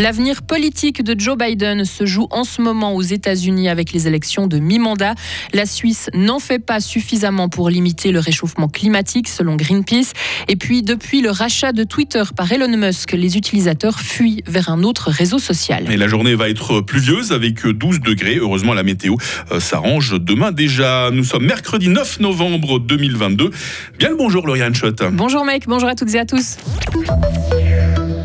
L'avenir politique de Joe Biden se joue en ce moment aux États-Unis avec les élections de mi-mandat. La Suisse n'en fait pas suffisamment pour limiter le réchauffement climatique selon Greenpeace. Et puis depuis le rachat de Twitter par Elon Musk, les utilisateurs fuient vers un autre réseau social. Et la journée va être pluvieuse avec 12 degrés. Heureusement, la météo euh, s'arrange demain déjà. Nous sommes mercredi 9 novembre 2022. Bien le bonjour, Lauriane Schott. Bonjour mec, bonjour à toutes et à tous.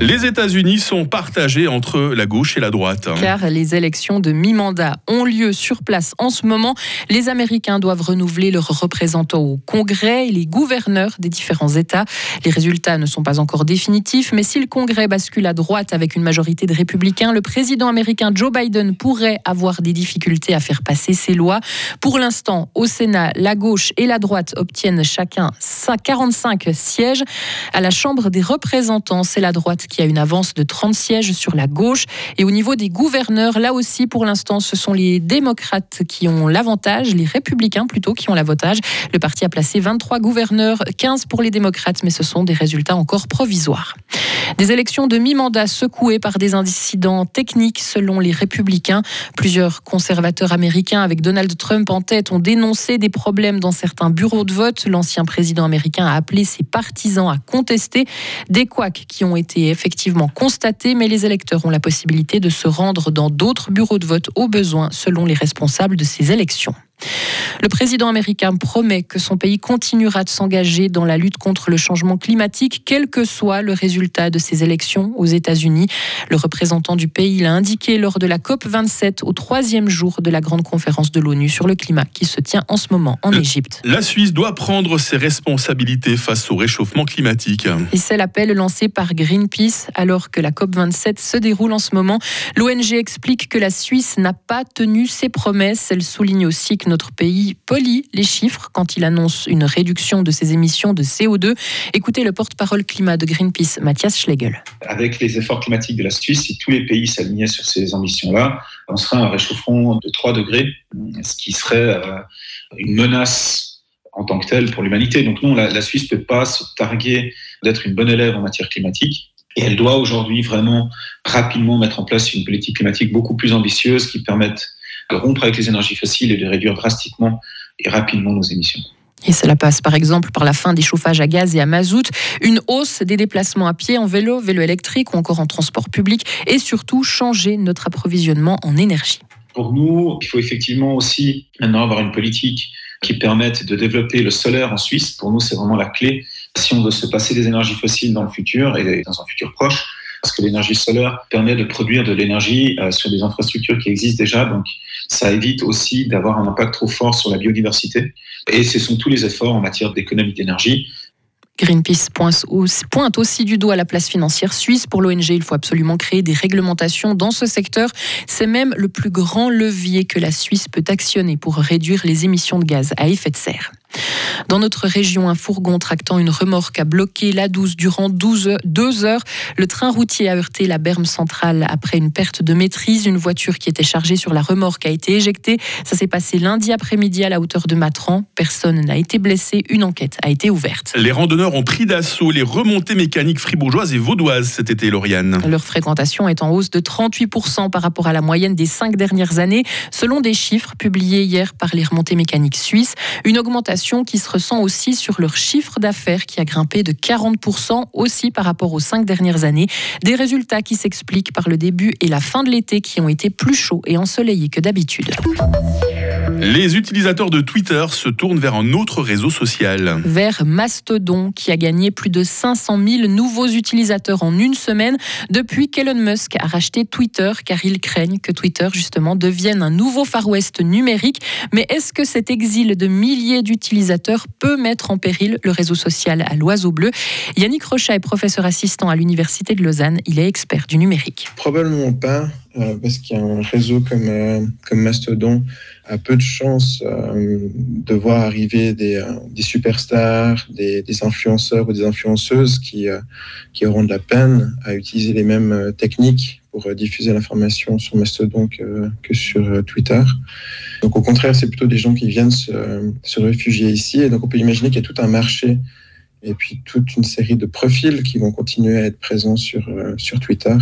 Les États-Unis sont partagés entre la gauche et la droite. Car les élections de mi-mandat ont lieu sur place en ce moment. Les Américains doivent renouveler leurs représentants au Congrès et les gouverneurs des différents États. Les résultats ne sont pas encore définitifs, mais si le Congrès bascule à droite avec une majorité de républicains, le président américain Joe Biden pourrait avoir des difficultés à faire passer ses lois. Pour l'instant, au Sénat, la gauche et la droite obtiennent chacun 45 sièges. À la Chambre des représentants, c'est la droite qui a une avance de 30 sièges sur la gauche. Et au niveau des gouverneurs, là aussi, pour l'instant, ce sont les démocrates qui ont l'avantage, les républicains plutôt qui ont l'avantage. Le parti a placé 23 gouverneurs, 15 pour les démocrates, mais ce sont des résultats encore provisoires. Des élections de mi-mandat secouées par des incidents techniques selon les républicains. Plusieurs conservateurs américains avec Donald Trump en tête ont dénoncé des problèmes dans certains bureaux de vote. L'ancien président américain a appelé ses partisans à contester des couacs qui ont été effectivement constatés, mais les électeurs ont la possibilité de se rendre dans d'autres bureaux de vote au besoin selon les responsables de ces élections. Le président américain promet que son pays continuera de s'engager dans la lutte contre le changement climatique, quel que soit le résultat de ces élections aux États-Unis. Le représentant du pays l'a indiqué lors de la COP27 au troisième jour de la grande conférence de l'ONU sur le climat qui se tient en ce moment en Égypte. La Suisse doit prendre ses responsabilités face au réchauffement climatique. Et c'est l'appel lancé par Greenpeace alors que la COP27 se déroule en ce moment. L'ONG explique que la Suisse n'a pas tenu ses promesses. Elle souligne aussi que notre pays polie les chiffres quand il annonce une réduction de ses émissions de CO2. Écoutez le porte-parole climat de Greenpeace, Mathias Schlegel. Avec les efforts climatiques de la Suisse, si tous les pays s'alignaient sur ces ambitions-là, on serait un réchauffement de 3 degrés, ce qui serait euh, une menace en tant que telle pour l'humanité. Donc non, la Suisse ne peut pas se targuer d'être une bonne élève en matière climatique. Et elle doit aujourd'hui vraiment rapidement mettre en place une politique climatique beaucoup plus ambitieuse qui permette de rompre avec les énergies fossiles et de réduire drastiquement et rapidement nos émissions. Et cela passe par exemple par la fin des chauffages à gaz et à mazout, une hausse des déplacements à pied, en vélo, vélo électrique ou encore en transport public et surtout changer notre approvisionnement en énergie. Pour nous, il faut effectivement aussi maintenant avoir une politique qui permette de développer le solaire en Suisse. Pour nous, c'est vraiment la clé si on veut se passer des énergies fossiles dans le futur et dans un futur proche que l'énergie solaire permet de produire de l'énergie euh, sur des infrastructures qui existent déjà. Donc, ça évite aussi d'avoir un impact trop fort sur la biodiversité. Et ce sont tous les efforts en matière d'économie d'énergie. Greenpeace pointe aussi du doigt la place financière suisse. Pour l'ONG, il faut absolument créer des réglementations dans ce secteur. C'est même le plus grand levier que la Suisse peut actionner pour réduire les émissions de gaz à effet de serre. Dans notre région, un fourgon tractant une remorque a bloqué la 12 durant 12 deux heures. Le train routier a heurté la berme centrale après une perte de maîtrise. Une voiture qui était chargée sur la remorque a été éjectée. Ça s'est passé lundi après-midi à la hauteur de Matran. Personne n'a été blessé. Une enquête a été ouverte. Les randonneurs ont pris d'assaut les remontées mécaniques fribourgeoises et vaudoises cet été, Lauriane. Leur fréquentation est en hausse de 38% par rapport à la moyenne des cinq dernières années, selon des chiffres publiés hier par les remontées mécaniques suisses. Une augmentation qui se ressent aussi sur leur chiffre d'affaires qui a grimpé de 40% aussi par rapport aux cinq dernières années. Des résultats qui s'expliquent par le début et la fin de l'été qui ont été plus chauds et ensoleillés que d'habitude. Les utilisateurs de Twitter se tournent vers un autre réseau social. Vers Mastodon, qui a gagné plus de 500 000 nouveaux utilisateurs en une semaine depuis qu'Elon Musk a racheté Twitter, car ils craignent que Twitter, justement, devienne un nouveau Far West numérique. Mais est-ce que cet exil de milliers d'utilisateurs peut mettre en péril le réseau social à l'oiseau bleu? Yannick Rochat est professeur assistant à l'Université de Lausanne. Il est expert du numérique. Probablement pas. Euh, parce qu'il y a un réseau comme, euh, comme Mastodon a peu de chances euh, de voir arriver des, des superstars, des, des, influenceurs ou des influenceuses qui, qui auront de la peine à utiliser les mêmes techniques pour diffuser l'information sur Mastodon que, que, sur Twitter. Donc au contraire, c'est plutôt des gens qui viennent se, se réfugier ici. Et donc on peut imaginer qu'il y a tout un marché et puis toute une série de profils qui vont continuer à être présents sur, sur Twitter.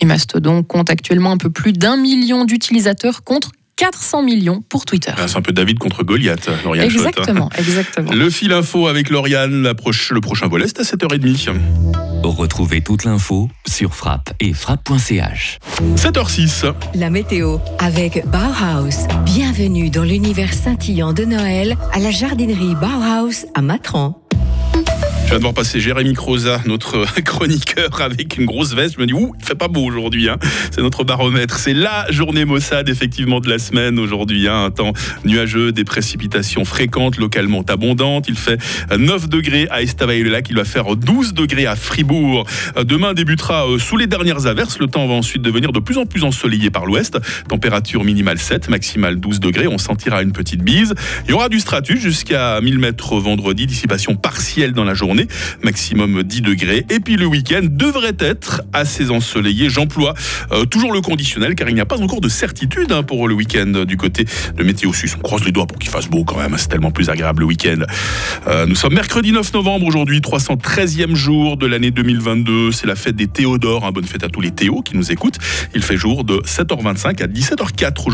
Et Mastodon compte actuellement un peu plus d'un million d'utilisateurs contre 400 millions pour Twitter. Ah, c'est un peu David contre Goliath, Lauriane Exactement, exactement. Le fil info avec Lauriane, le prochain volet, c'est à 7h30. Retrouvez toute l'info sur frappe et frappe.ch. 7h06. La météo avec Bauhaus. Bienvenue dans l'univers scintillant de Noël à la jardinerie Bauhaus à Matran. Je viens de voir passer Jérémy Croza, notre chroniqueur, avec une grosse veste. Je me dis, ouh, il fait pas beau aujourd'hui. Hein. C'est notre baromètre. C'est la journée Mossad, effectivement, de la semaine aujourd'hui. Hein. Un temps nuageux, des précipitations fréquentes, localement abondantes. Il fait 9 degrés à Estavayer-le-Lac. Il va faire 12 degrés à Fribourg. Demain débutera euh, sous les dernières averses. Le temps va ensuite devenir de plus en plus ensoleillé par l'ouest. Température minimale 7, maximale 12 degrés. On sentira une petite bise. Il y aura du stratus jusqu'à 1000 mètres vendredi. Dissipation partielle dans la journée maximum 10 degrés. Et puis le week-end devrait être assez ensoleillé. J'emploie euh, toujours le conditionnel car il n'y a pas encore de certitude hein, pour le week-end du côté de Météo Suisse. On croise les doigts pour qu'il fasse beau quand même, c'est tellement plus agréable le week-end. Euh, nous sommes mercredi 9 novembre aujourd'hui, 313e jour de l'année 2022. C'est la fête des Théodores. Bonne fête à tous les Théos qui nous écoutent. Il fait jour de 7h25 à 17h04 aujourd'hui.